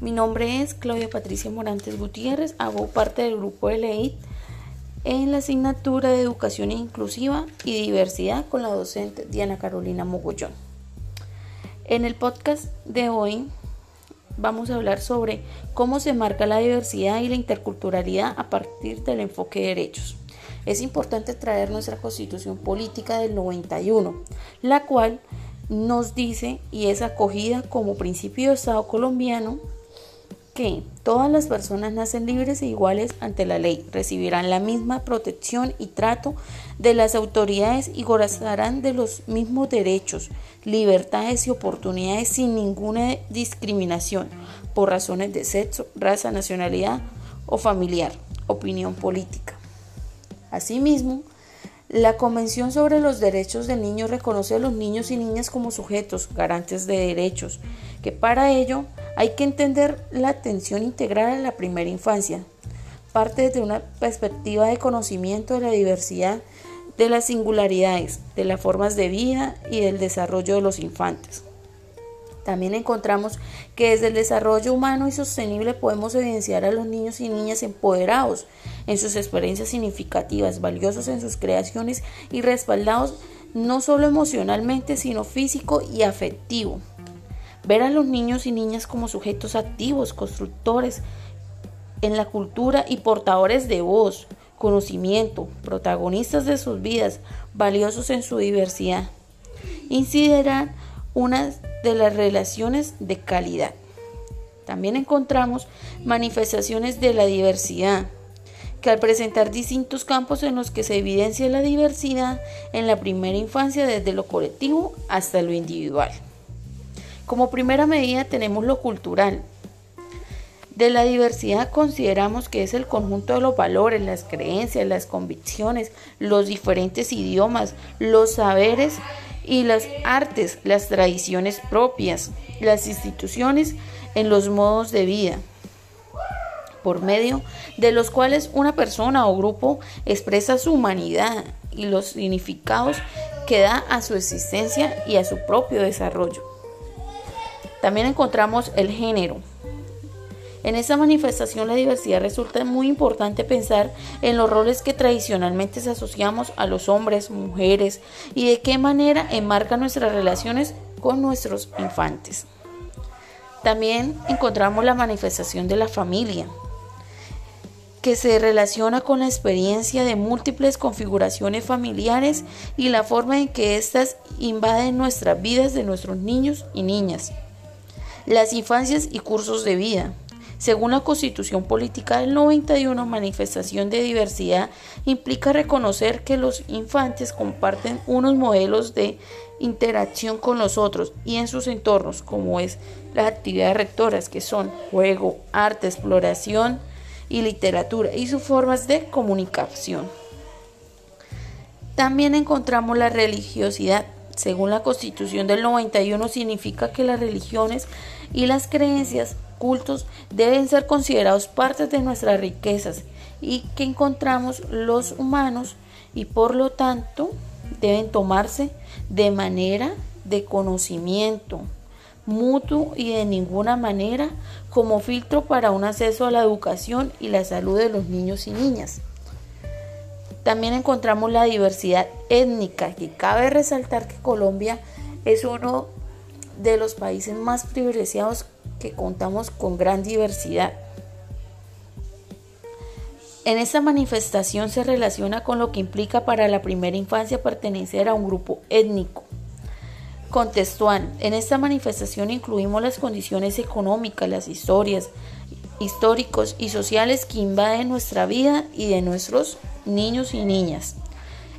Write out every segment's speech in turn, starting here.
Mi nombre es Claudia Patricia Morantes Gutiérrez, hago parte del grupo de LEID en la asignatura de Educación Inclusiva y Diversidad con la docente Diana Carolina Mogollón. En el podcast de hoy vamos a hablar sobre cómo se marca la diversidad y la interculturalidad a partir del enfoque de derechos. Es importante traer nuestra constitución política del 91, la cual nos dice y es acogida como principio de Estado colombiano que todas las personas nacen libres e iguales ante la ley, recibirán la misma protección y trato de las autoridades y gozarán de los mismos derechos, libertades y oportunidades sin ninguna discriminación por razones de sexo, raza, nacionalidad o familiar, opinión política. Asimismo, la Convención sobre los Derechos del Niño reconoce a los niños y niñas como sujetos garantes de derechos, que para ello hay que entender la atención integral a la primera infancia. Parte desde una perspectiva de conocimiento de la diversidad, de las singularidades, de las formas de vida y del desarrollo de los infantes. También encontramos que desde el desarrollo humano y sostenible podemos evidenciar a los niños y niñas empoderados en sus experiencias significativas, valiosos en sus creaciones y respaldados no solo emocionalmente, sino físico y afectivo. Ver a los niños y niñas como sujetos activos, constructores en la cultura y portadores de voz, conocimiento, protagonistas de sus vidas, valiosos en su diversidad. Incidirán unas de las relaciones de calidad. También encontramos manifestaciones de la diversidad, que al presentar distintos campos en los que se evidencia la diversidad en la primera infancia desde lo colectivo hasta lo individual. Como primera medida tenemos lo cultural. De la diversidad consideramos que es el conjunto de los valores, las creencias, las convicciones, los diferentes idiomas, los saberes y las artes, las tradiciones propias, las instituciones en los modos de vida, por medio de los cuales una persona o grupo expresa su humanidad y los significados que da a su existencia y a su propio desarrollo. También encontramos el género, en esa manifestación la diversidad resulta muy importante pensar en los roles que tradicionalmente se asociamos a los hombres, mujeres y de qué manera enmarca nuestras relaciones con nuestros infantes. También encontramos la manifestación de la familia, que se relaciona con la experiencia de múltiples configuraciones familiares y la forma en que éstas invaden nuestras vidas de nuestros niños y niñas. Las infancias y cursos de vida. Según la Constitución Política del 91, manifestación de diversidad implica reconocer que los infantes comparten unos modelos de interacción con los otros y en sus entornos, como es las actividades rectoras, que son juego, arte, exploración y literatura, y sus formas de comunicación. También encontramos la religiosidad. Según la Constitución del 91, significa que las religiones y las creencias cultos deben ser considerados partes de nuestras riquezas y que encontramos los humanos y por lo tanto deben tomarse de manera de conocimiento mutuo y de ninguna manera como filtro para un acceso a la educación y la salud de los niños y niñas. También encontramos la diversidad étnica, que cabe resaltar que Colombia es uno de los países más privilegiados que contamos con gran diversidad. En esta manifestación se relaciona con lo que implica para la primera infancia pertenecer a un grupo étnico. Contextual. En esta manifestación incluimos las condiciones económicas, las historias, históricos y sociales que invaden nuestra vida y de nuestros niños y niñas.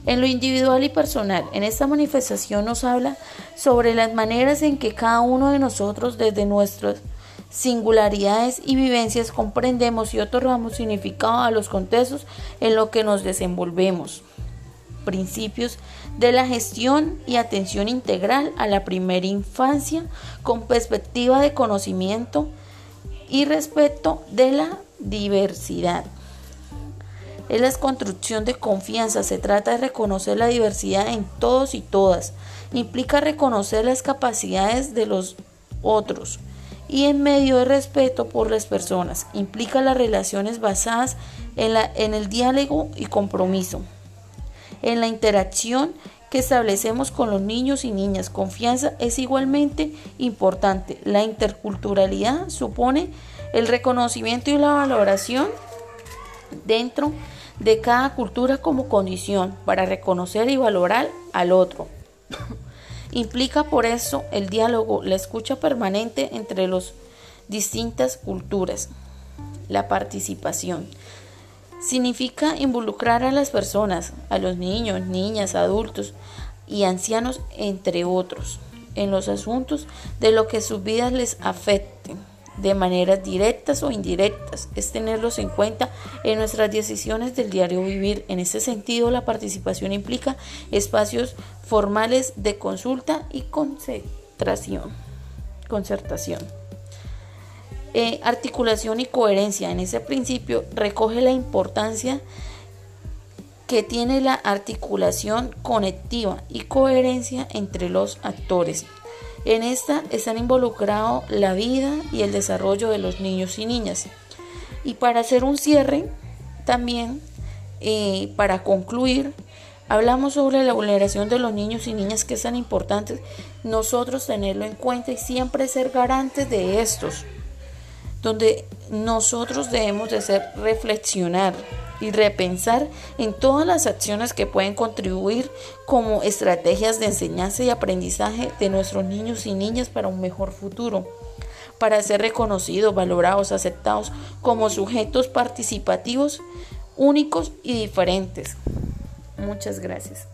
En lo individual y personal, en esta manifestación nos habla sobre las maneras en que cada uno de nosotros desde nuestras singularidades y vivencias comprendemos y otorgamos significado a los contextos en los que nos desenvolvemos. Principios de la gestión y atención integral a la primera infancia con perspectiva de conocimiento y respeto de la diversidad es la construcción de confianza. Se trata de reconocer la diversidad en todos y todas. Implica reconocer las capacidades de los otros y en medio de respeto por las personas. Implica las relaciones basadas en, la, en el diálogo y compromiso, en la interacción que establecemos con los niños y niñas. Confianza es igualmente importante. La interculturalidad supone el reconocimiento y la valoración dentro de cada cultura como condición para reconocer y valorar al otro. Implica por eso el diálogo, la escucha permanente entre las distintas culturas, la participación. Significa involucrar a las personas, a los niños, niñas, adultos y ancianos, entre otros, en los asuntos de lo que sus vidas les afecten de maneras directas o indirectas, es tenerlos en cuenta en nuestras decisiones del diario vivir. En ese sentido, la participación implica espacios formales de consulta y concentración, concertación. Eh, articulación y coherencia. En ese principio recoge la importancia que tiene la articulación conectiva y coherencia entre los actores. En esta están involucrados la vida y el desarrollo de los niños y niñas. Y para hacer un cierre, también eh, para concluir, hablamos sobre la vulneración de los niños y niñas que es tan importante nosotros tenerlo en cuenta y siempre ser garantes de estos donde nosotros debemos de hacer reflexionar y repensar en todas las acciones que pueden contribuir como estrategias de enseñanza y aprendizaje de nuestros niños y niñas para un mejor futuro, para ser reconocidos, valorados, aceptados como sujetos participativos únicos y diferentes. Muchas gracias.